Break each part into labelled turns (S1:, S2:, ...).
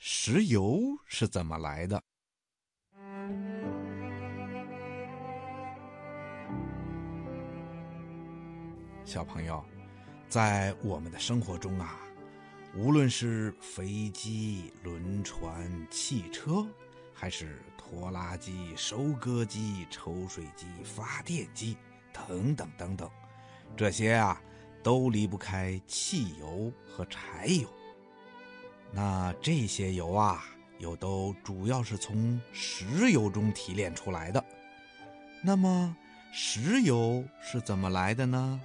S1: 石油是怎么来的？小朋友，在我们的生活中啊，无论是飞机、轮船、汽车，还是拖拉机、收割机、抽水机、发电机等等等等，这些啊，都离不开汽油和柴油。那这些油啊，又都主要是从石油中提炼出来的。那么，石油是怎么来的呢？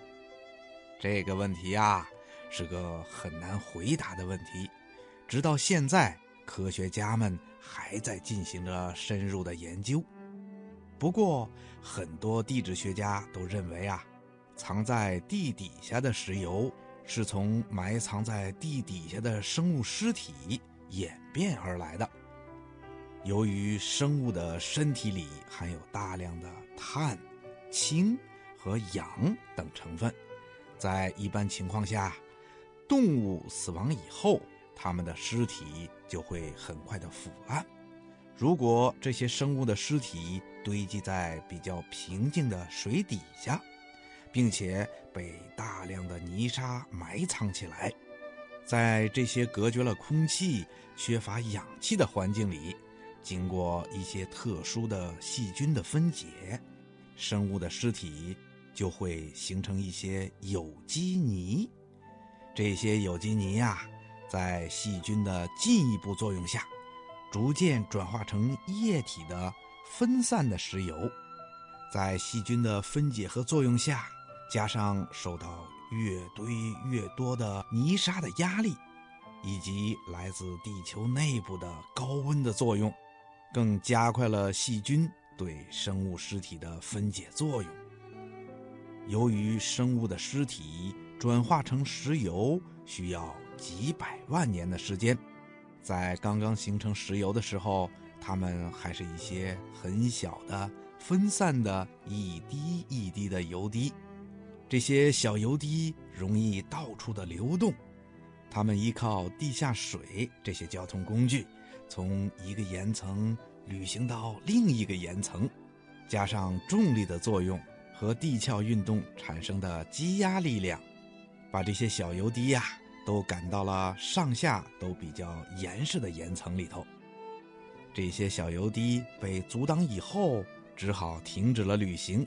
S1: 这个问题啊，是个很难回答的问题。直到现在，科学家们还在进行着深入的研究。不过，很多地质学家都认为啊，藏在地底下的石油。是从埋藏在地底下的生物尸体演变而来的。由于生物的身体里含有大量的碳、氢和氧等成分，在一般情况下，动物死亡以后，它们的尸体就会很快的腐烂。如果这些生物的尸体堆积在比较平静的水底下，并且被大量的泥沙埋藏起来，在这些隔绝了空气、缺乏氧气的环境里，经过一些特殊的细菌的分解，生物的尸体就会形成一些有机泥。这些有机泥呀，在细菌的进一步作用下，逐渐转化成液体的分散的石油。在细菌的分解和作用下，加上受到越堆越多的泥沙的压力，以及来自地球内部的高温的作用，更加快了细菌对生物尸体的分解作用。由于生物的尸体转化成石油需要几百万年的时间，在刚刚形成石油的时候，它们还是一些很小的、分散的一滴一滴的油滴。这些小油滴容易到处的流动，它们依靠地下水这些交通工具，从一个岩层旅行到另一个岩层，加上重力的作用和地壳运动产生的积压力量，把这些小油滴呀都赶到了上下都比较严实的岩层里头。这些小油滴被阻挡以后，只好停止了旅行。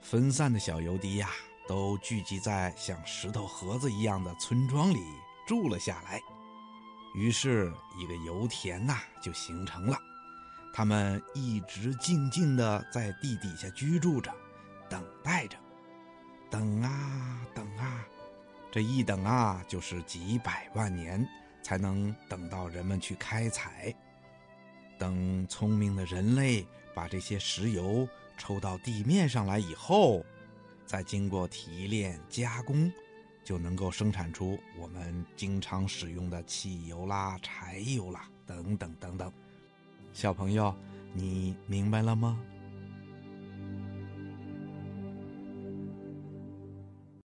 S1: 分散的小油滴呀。都聚集在像石头盒子一样的村庄里住了下来，于是一个油田呐就形成了。他们一直静静地在地底下居住着，等待着，等啊等啊，这一等啊就是几百万年，才能等到人们去开采。等聪明的人类把这些石油抽到地面上来以后。再经过提炼加工，就能够生产出我们经常使用的汽油啦、柴油啦等等等等。小朋友，你明白了吗？